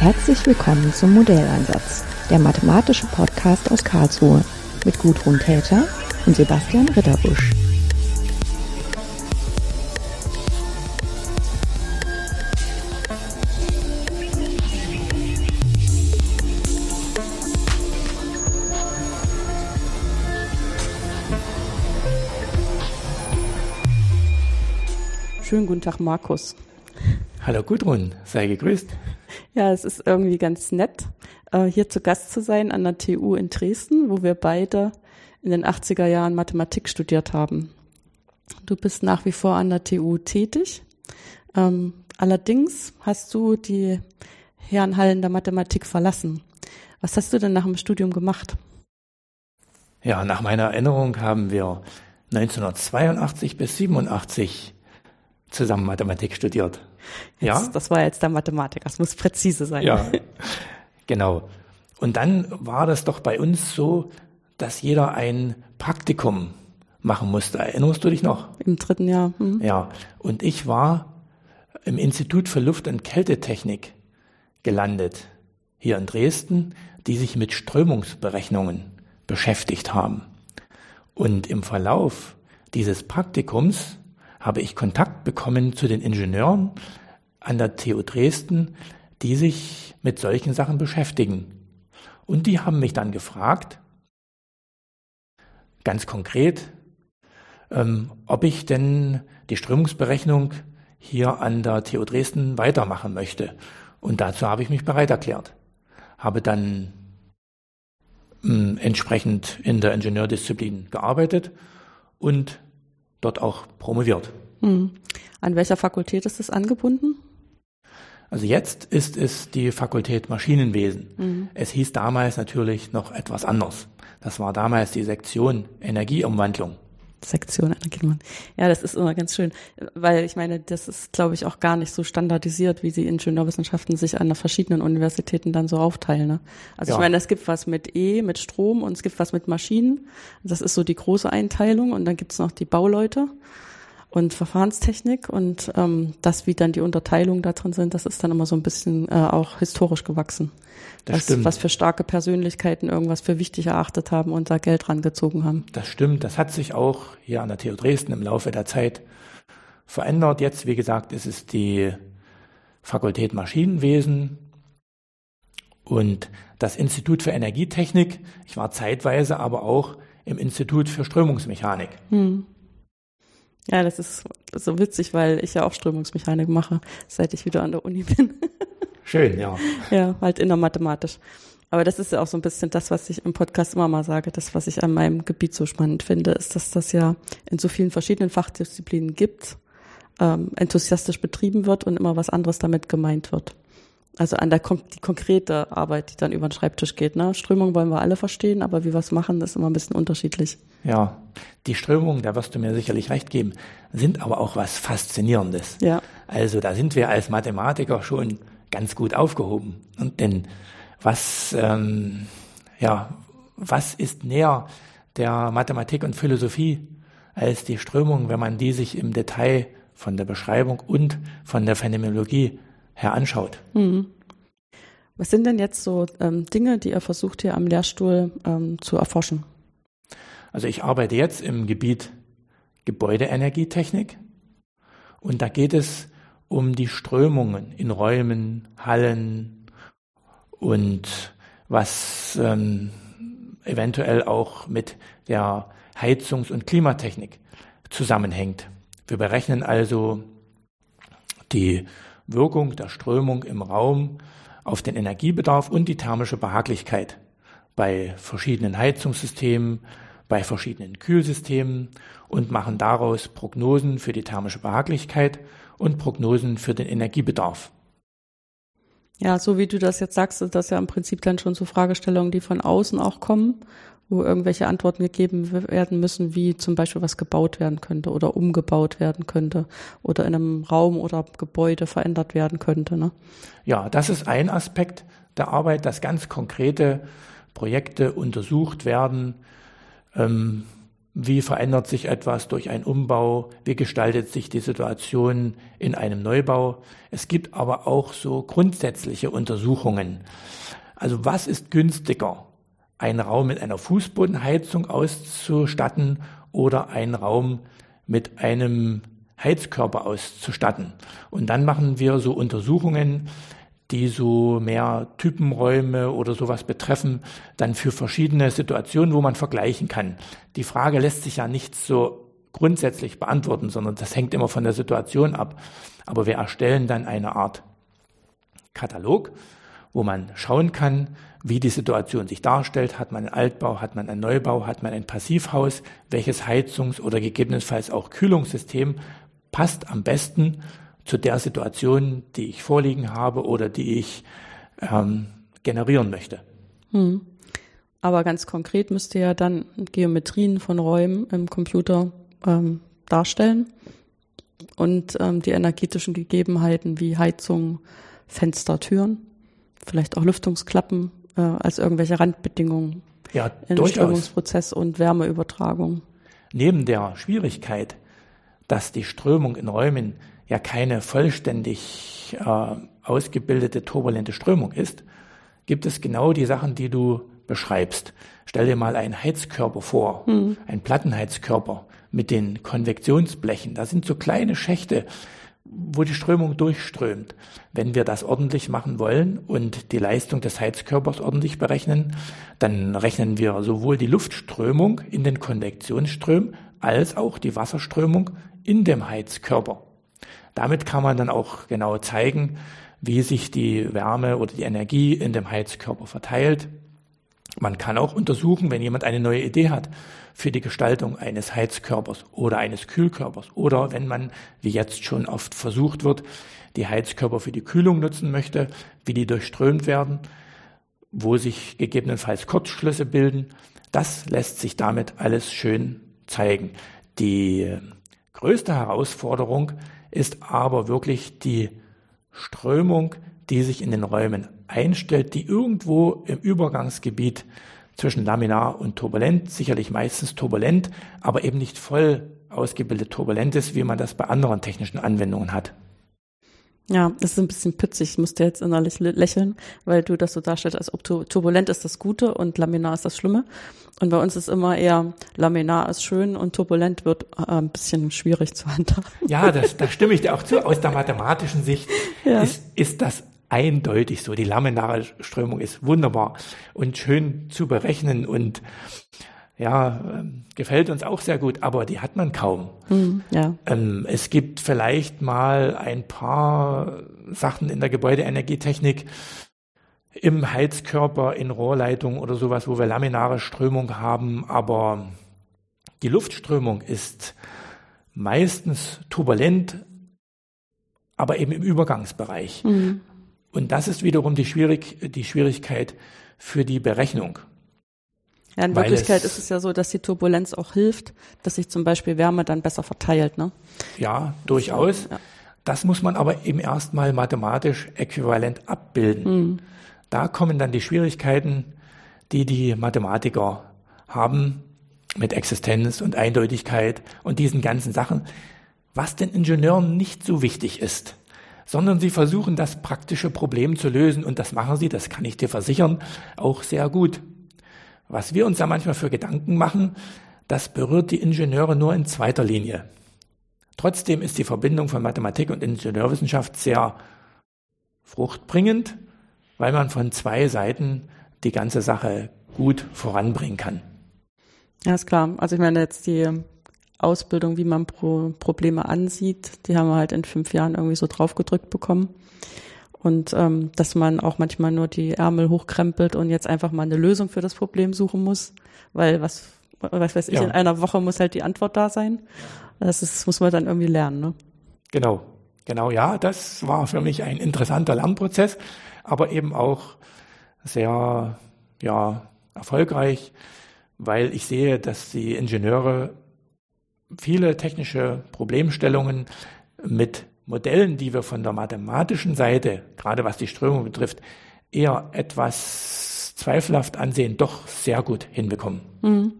Herzlich willkommen zum Modelleinsatz, der mathematische Podcast aus Karlsruhe mit Gudrun Täter und Sebastian Ritterbusch. Schönen guten Tag, Markus. Hallo Gudrun, sei gegrüßt. Ja, es ist irgendwie ganz nett, äh, hier zu Gast zu sein an der TU in Dresden, wo wir beide in den 80er Jahren Mathematik studiert haben. Du bist nach wie vor an der TU tätig. Ähm, allerdings hast du die Herrenhallen der Mathematik verlassen. Was hast du denn nach dem Studium gemacht? Ja, nach meiner Erinnerung haben wir 1982 bis 87 zusammen Mathematik studiert. Jetzt, ja? Das war jetzt der Mathematiker, das muss präzise sein. Ja, genau. Und dann war das doch bei uns so, dass jeder ein Praktikum machen musste. Erinnerst du dich noch? Im dritten Jahr. Mhm. Ja, und ich war im Institut für Luft- und Kältetechnik gelandet, hier in Dresden, die sich mit Strömungsberechnungen beschäftigt haben. Und im Verlauf dieses Praktikums habe ich Kontakt bekommen zu den Ingenieuren an der TU Dresden, die sich mit solchen Sachen beschäftigen. Und die haben mich dann gefragt, ganz konkret, ähm, ob ich denn die Strömungsberechnung hier an der TU Dresden weitermachen möchte. Und dazu habe ich mich bereit erklärt. Habe dann ähm, entsprechend in der Ingenieurdisziplin gearbeitet und dort auch promoviert. Hm. An welcher Fakultät ist es angebunden? Also jetzt ist es die Fakultät Maschinenwesen. Mhm. Es hieß damals natürlich noch etwas anders. Das war damals die Sektion Energieumwandlung. Sektion Energieumwandlung. Ja, das ist immer ganz schön, weil ich meine, das ist, glaube ich, auch gar nicht so standardisiert, wie sie Ingenieurwissenschaften sich an den verschiedenen Universitäten dann so aufteilen. Ne? Also ja. ich meine, es gibt was mit E, mit Strom und es gibt was mit Maschinen. Das ist so die große Einteilung und dann gibt es noch die Bauleute und Verfahrenstechnik und ähm, das, wie dann die Unterteilungen da drin sind, das ist dann immer so ein bisschen äh, auch historisch gewachsen. Das was, stimmt. was für starke Persönlichkeiten irgendwas für wichtig erachtet haben und da Geld rangezogen haben. Das stimmt. Das hat sich auch hier an der TU Dresden im Laufe der Zeit verändert. Jetzt, wie gesagt, ist es die Fakultät Maschinenwesen und das Institut für Energietechnik. Ich war zeitweise aber auch im Institut für Strömungsmechanik. Hm. Ja, das ist so witzig, weil ich ja auch Strömungsmechanik mache, seit ich wieder an der Uni bin. Schön, ja. Ja, halt innermathematisch. Aber das ist ja auch so ein bisschen das, was ich im Podcast immer mal sage, das, was ich an meinem Gebiet so spannend finde, ist, dass das ja in so vielen verschiedenen Fachdisziplinen gibt, ähm, enthusiastisch betrieben wird und immer was anderes damit gemeint wird. Also an der die konkrete Arbeit, die dann über den Schreibtisch geht. Ne? Strömung wollen wir alle verstehen, aber wie wir es machen, ist immer ein bisschen unterschiedlich. Ja, die Strömungen, da wirst du mir sicherlich recht geben, sind aber auch was Faszinierendes. Ja. Also da sind wir als Mathematiker schon ganz gut aufgehoben. Und denn was, ähm, ja, was ist näher der Mathematik und Philosophie als die Strömung, wenn man die sich im Detail von der Beschreibung und von der Phänomenologie her anschaut? Mhm. Was sind denn jetzt so ähm, Dinge, die ihr versucht hier am Lehrstuhl ähm, zu erforschen? Also ich arbeite jetzt im Gebiet Gebäudeenergietechnik und da geht es um die Strömungen in Räumen, Hallen und was ähm, eventuell auch mit der Heizungs- und Klimatechnik zusammenhängt. Wir berechnen also die Wirkung der Strömung im Raum auf den Energiebedarf und die thermische Behaglichkeit bei verschiedenen Heizungssystemen, bei verschiedenen Kühlsystemen und machen daraus Prognosen für die thermische Behaglichkeit und Prognosen für den Energiebedarf. Ja, so wie du das jetzt sagst, ist das ja im Prinzip dann schon so Fragestellungen, die von außen auch kommen, wo irgendwelche Antworten gegeben werden müssen, wie zum Beispiel was gebaut werden könnte oder umgebaut werden könnte oder in einem Raum oder Gebäude verändert werden könnte. Ne? Ja, das ist ein Aspekt der Arbeit, dass ganz konkrete Projekte untersucht werden, ähm, wie verändert sich etwas durch einen Umbau, wie gestaltet sich die Situation in einem Neubau. Es gibt aber auch so grundsätzliche Untersuchungen. Also was ist günstiger? Einen Raum mit einer Fußbodenheizung auszustatten oder einen Raum mit einem Heizkörper auszustatten. Und dann machen wir so Untersuchungen, die so mehr Typenräume oder sowas betreffen, dann für verschiedene Situationen, wo man vergleichen kann. Die Frage lässt sich ja nicht so grundsätzlich beantworten, sondern das hängt immer von der Situation ab. Aber wir erstellen dann eine Art Katalog, wo man schauen kann, wie die Situation sich darstellt. Hat man einen Altbau, hat man einen Neubau, hat man ein Passivhaus, welches Heizungs- oder gegebenenfalls auch Kühlungssystem passt am besten zu der Situation, die ich vorliegen habe oder die ich ähm, generieren möchte. Hm. Aber ganz konkret müsst ihr ja dann Geometrien von Räumen im Computer ähm, darstellen und ähm, die energetischen Gegebenheiten wie Heizung, Fenster, Türen, vielleicht auch Lüftungsklappen äh, als irgendwelche Randbedingungen ja, im Strömungsprozess und Wärmeübertragung. Neben der Schwierigkeit, dass die Strömung in Räumen ja keine vollständig äh, ausgebildete turbulente Strömung ist, gibt es genau die Sachen, die du beschreibst. Stell dir mal einen Heizkörper vor, mhm. einen Plattenheizkörper mit den Konvektionsblechen. Da sind so kleine Schächte, wo die Strömung durchströmt. Wenn wir das ordentlich machen wollen und die Leistung des Heizkörpers ordentlich berechnen, dann rechnen wir sowohl die Luftströmung in den Konvektionsströmen als auch die Wasserströmung in dem Heizkörper. Damit kann man dann auch genau zeigen, wie sich die Wärme oder die Energie in dem Heizkörper verteilt. Man kann auch untersuchen, wenn jemand eine neue Idee hat für die Gestaltung eines Heizkörpers oder eines Kühlkörpers oder wenn man, wie jetzt schon oft versucht wird, die Heizkörper für die Kühlung nutzen möchte, wie die durchströmt werden, wo sich gegebenenfalls Kurzschlüsse bilden. Das lässt sich damit alles schön zeigen. Die größte Herausforderung ist aber wirklich die Strömung, die sich in den Räumen einstellt, die irgendwo im Übergangsgebiet zwischen Laminar und Turbulent, sicherlich meistens turbulent, aber eben nicht voll ausgebildet turbulent ist, wie man das bei anderen technischen Anwendungen hat. Ja, das ist ein bisschen pitzig. Ich musste jetzt innerlich lächeln, weil du das so darstellst, als ob turbulent ist das Gute und laminar ist das Schlimme. Und bei uns ist immer eher laminar ist schön und turbulent wird äh, ein bisschen schwierig zu handhaben. Ja, das, da stimme ich dir auch zu. Aus der mathematischen Sicht ja. ist, ist das eindeutig so. Die laminare Strömung ist wunderbar und schön zu berechnen und ja, ähm, gefällt uns auch sehr gut, aber die hat man kaum. Mhm, ja. Ähm, es gibt vielleicht mal ein paar Sachen in der Gebäudeenergietechnik im Heizkörper, in Rohrleitung oder sowas, wo wir laminare Strömung haben, aber die Luftströmung ist meistens turbulent, aber eben im Übergangsbereich. Mhm. Und das ist wiederum die, Schwierig die Schwierigkeit für die Berechnung. Ja, in Wirklichkeit es, ist es ja so, dass die Turbulenz auch hilft, dass sich zum Beispiel Wärme dann besser verteilt. Ne? Ja, durchaus. Ja. Das muss man aber eben erstmal mathematisch äquivalent abbilden. Mhm. Da kommen dann die Schwierigkeiten, die die Mathematiker haben mit Existenz und Eindeutigkeit und diesen ganzen Sachen, was den Ingenieuren nicht so wichtig ist, sondern sie versuchen das praktische Problem zu lösen und das machen sie, das kann ich dir versichern, auch sehr gut. Was wir uns da manchmal für Gedanken machen, das berührt die Ingenieure nur in zweiter Linie. Trotzdem ist die Verbindung von Mathematik und Ingenieurwissenschaft sehr fruchtbringend, weil man von zwei Seiten die ganze Sache gut voranbringen kann. Ja, ist klar. Also ich meine jetzt die Ausbildung, wie man Pro Probleme ansieht, die haben wir halt in fünf Jahren irgendwie so draufgedrückt bekommen. Und ähm, dass man auch manchmal nur die Ärmel hochkrempelt und jetzt einfach mal eine Lösung für das Problem suchen muss, weil was, was weiß ich, ja. in einer Woche muss halt die Antwort da sein. Das ist, muss man dann irgendwie lernen. Ne? Genau, genau, ja, das war für mich ein interessanter Lernprozess, aber eben auch sehr, ja, erfolgreich, weil ich sehe, dass die Ingenieure viele technische Problemstellungen mit Modellen, die wir von der mathematischen Seite, gerade was die Strömung betrifft, eher etwas zweifelhaft ansehen, doch sehr gut hinbekommen. Mhm.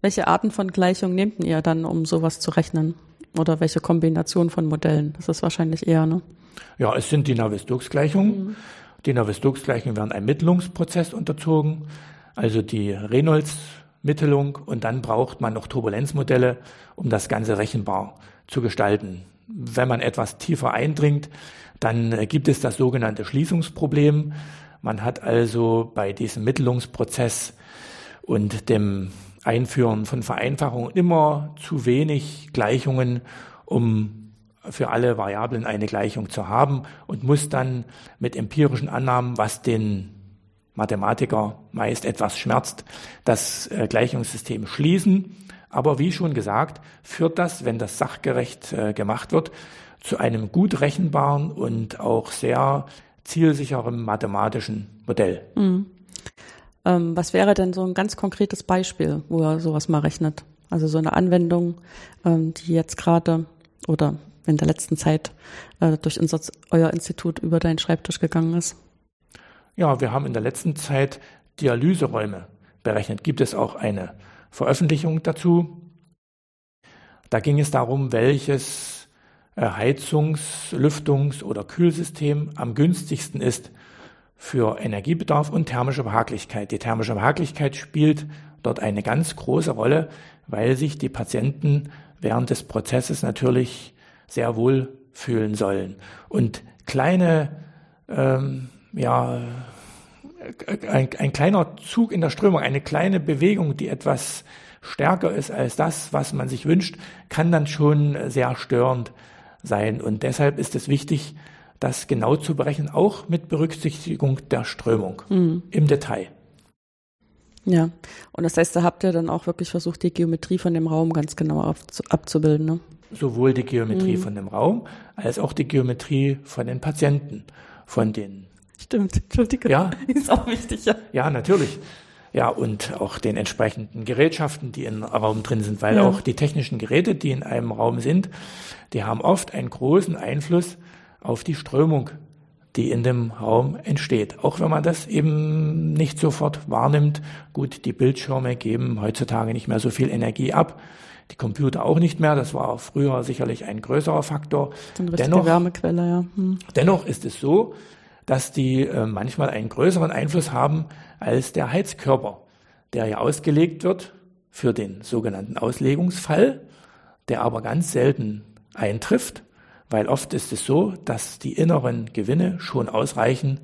Welche Arten von Gleichungen nehmt ihr dann, um sowas zu rechnen? Oder welche Kombination von Modellen? Das ist wahrscheinlich eher, ne? Ja, es sind die Navier-Stokes-Gleichungen. Mhm. Die Navier-Stokes-Gleichungen werden einem Mittelungsprozess unterzogen, also die Reynolds-Mittelung, und dann braucht man noch Turbulenzmodelle, um das Ganze rechenbar zu gestalten. Wenn man etwas tiefer eindringt, dann gibt es das sogenannte Schließungsproblem. Man hat also bei diesem Mittelungsprozess und dem Einführen von Vereinfachungen immer zu wenig Gleichungen, um für alle Variablen eine Gleichung zu haben und muss dann mit empirischen Annahmen, was den Mathematiker meist etwas schmerzt, das äh, Gleichungssystem schließen. Aber wie schon gesagt, führt das, wenn das sachgerecht äh, gemacht wird, zu einem gut rechenbaren und auch sehr zielsicheren mathematischen Modell. Mhm. Ähm, was wäre denn so ein ganz konkretes Beispiel, wo er sowas mal rechnet? Also so eine Anwendung, ähm, die jetzt gerade oder in der letzten Zeit äh, durch unser, euer Institut über deinen Schreibtisch gegangen ist? Ja, wir haben in der letzten Zeit Dialyseräume berechnet. Gibt es auch eine Veröffentlichung dazu? Da ging es darum, welches äh, Heizungs-, Lüftungs- oder Kühlsystem am günstigsten ist für Energiebedarf und thermische Behaglichkeit. Die thermische Behaglichkeit spielt dort eine ganz große Rolle, weil sich die Patienten während des Prozesses natürlich sehr wohl fühlen sollen. Und kleine, ähm, ja, ein, ein kleiner Zug in der Strömung, eine kleine Bewegung, die etwas stärker ist als das, was man sich wünscht, kann dann schon sehr störend sein. Und deshalb ist es wichtig, das genau zu berechnen, auch mit Berücksichtigung der Strömung mhm. im Detail. Ja, und das heißt, da habt ihr dann auch wirklich versucht, die Geometrie von dem Raum ganz genau abzubilden, ne? Sowohl die Geometrie mhm. von dem Raum als auch die Geometrie von den Patienten, von den. Stimmt, Entschuldigung. Ja. Ist auch wichtig, ja. Ja, natürlich. Ja, und auch den entsprechenden Gerätschaften, die im Raum drin sind, weil ja. auch die technischen Geräte, die in einem Raum sind, die haben oft einen großen Einfluss auf die Strömung, die in dem Raum entsteht. Auch wenn man das eben nicht sofort wahrnimmt. Gut, die Bildschirme geben heutzutage nicht mehr so viel Energie ab. Die Computer auch nicht mehr. Das war früher sicherlich ein größerer Faktor. Dennoch, Wärmequelle, ja. Hm. dennoch ist es so, dass die äh, manchmal einen größeren Einfluss haben als der Heizkörper, der ja ausgelegt wird für den sogenannten Auslegungsfall, der aber ganz selten eintrifft weil oft ist es so, dass die inneren Gewinne schon ausreichen,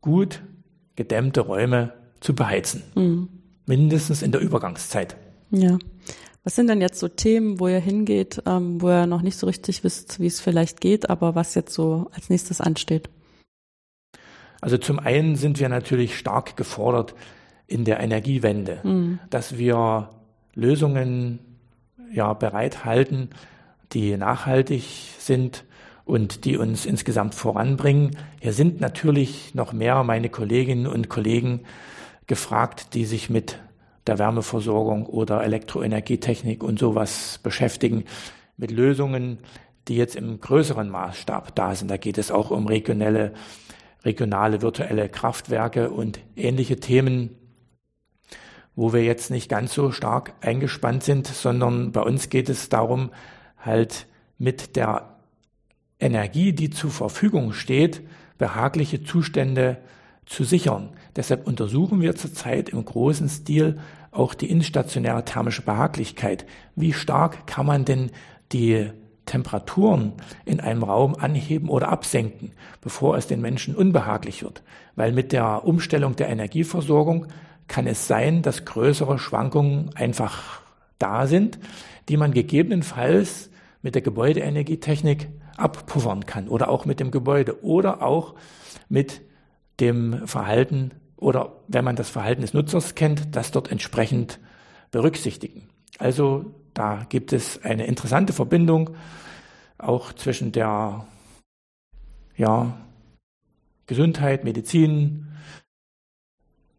gut gedämmte Räume zu beheizen. Mhm. Mindestens in der Übergangszeit. Ja. Was sind denn jetzt so Themen, wo ihr hingeht, ähm, wo ihr noch nicht so richtig wisst, wie es vielleicht geht, aber was jetzt so als nächstes ansteht? Also zum einen sind wir natürlich stark gefordert in der Energiewende, mhm. dass wir Lösungen ja bereithalten, die nachhaltig sind und die uns insgesamt voranbringen. Hier sind natürlich noch mehr meine Kolleginnen und Kollegen gefragt, die sich mit der Wärmeversorgung oder Elektroenergietechnik und sowas beschäftigen, mit Lösungen, die jetzt im größeren Maßstab da sind. Da geht es auch um regionale, regionale virtuelle Kraftwerke und ähnliche Themen, wo wir jetzt nicht ganz so stark eingespannt sind, sondern bei uns geht es darum, halt mit der Energie, die zur Verfügung steht, behagliche Zustände zu sichern. Deshalb untersuchen wir zurzeit im großen Stil auch die instationäre thermische Behaglichkeit. Wie stark kann man denn die Temperaturen in einem Raum anheben oder absenken, bevor es den Menschen unbehaglich wird? Weil mit der Umstellung der Energieversorgung kann es sein, dass größere Schwankungen einfach da sind, die man gegebenenfalls mit der Gebäudeenergietechnik abpuffern kann oder auch mit dem Gebäude oder auch mit dem Verhalten oder wenn man das Verhalten des Nutzers kennt, das dort entsprechend berücksichtigen. Also da gibt es eine interessante Verbindung auch zwischen der ja, Gesundheit, Medizin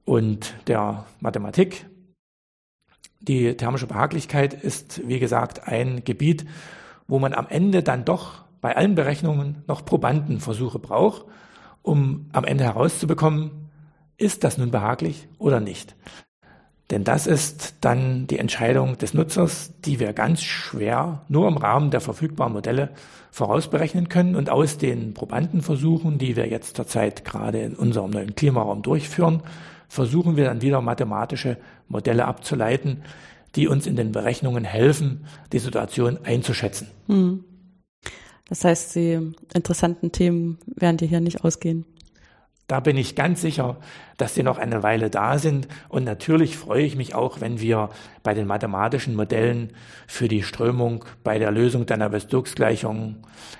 und der Mathematik. Die thermische Behaglichkeit ist, wie gesagt, ein Gebiet, wo man am Ende dann doch bei allen Berechnungen noch Probandenversuche braucht, um am Ende herauszubekommen, ist das nun behaglich oder nicht. Denn das ist dann die Entscheidung des Nutzers, die wir ganz schwer nur im Rahmen der verfügbaren Modelle vorausberechnen können. Und aus den Probandenversuchen, die wir jetzt zurzeit gerade in unserem neuen Klimaraum durchführen, versuchen wir dann wieder mathematische Modelle abzuleiten, die uns in den Berechnungen helfen, die Situation einzuschätzen. Hm. Das heißt, die interessanten Themen werden dir hier nicht ausgehen. Da bin ich ganz sicher, dass sie noch eine Weile da sind. Und natürlich freue ich mich auch, wenn wir bei den mathematischen Modellen für die Strömung, bei der Lösung der Navier-Stokes-Gleichung,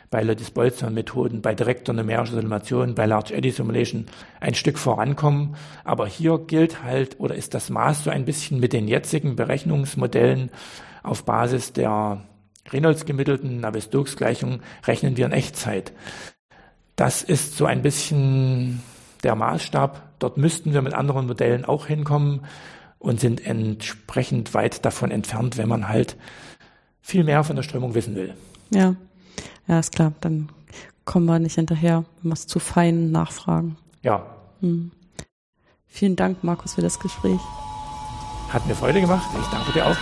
bei Lodis-Boltzmann-Methoden, bei direkter numerischer Simulation, bei Large Eddy Simulation ein Stück vorankommen. Aber hier gilt halt oder ist das Maß so ein bisschen mit den jetzigen Berechnungsmodellen auf Basis der Reynolds gemittelten Navier-Stokes-Gleichung rechnen wir in Echtzeit. Das ist so ein bisschen der Maßstab. Dort müssten wir mit anderen Modellen auch hinkommen und sind entsprechend weit davon entfernt, wenn man halt viel mehr von der Strömung wissen will. Ja, ja, ist klar. Dann kommen wir nicht hinterher, wenn wir es zu fein nachfragen. Ja. Hm. Vielen Dank, Markus, für das Gespräch. Hat mir Freude gemacht. Ich danke dir auch.